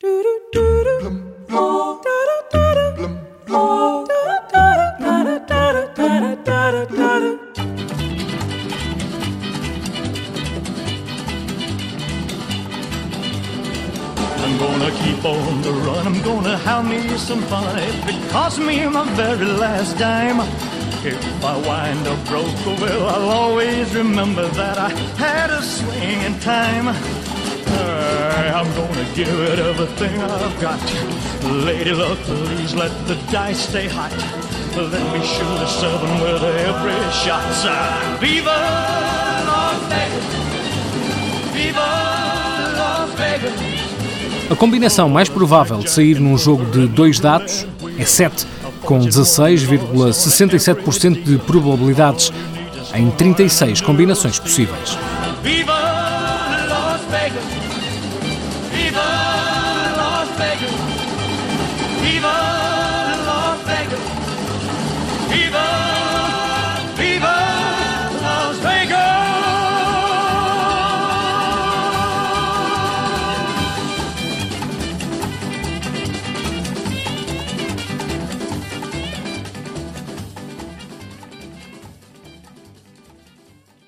I'm gonna keep on the run. I'm gonna have me some fun. If it costs me my very last dime. If I wind up broke, oh well, I'll always remember that I had a swing in time. I'm gonna give it everything I've got. Lady luck, please let the dice stay hot. Let me shoot a seven with every shot. Viva Las Vegas! Viva Las Vegas! A combinação mais provável de sair num jogo de dois dados é 7, com 16,67% de probabilidades em 36 combinações possíveis. Viva Vegas! Viva Las Vegas! Viva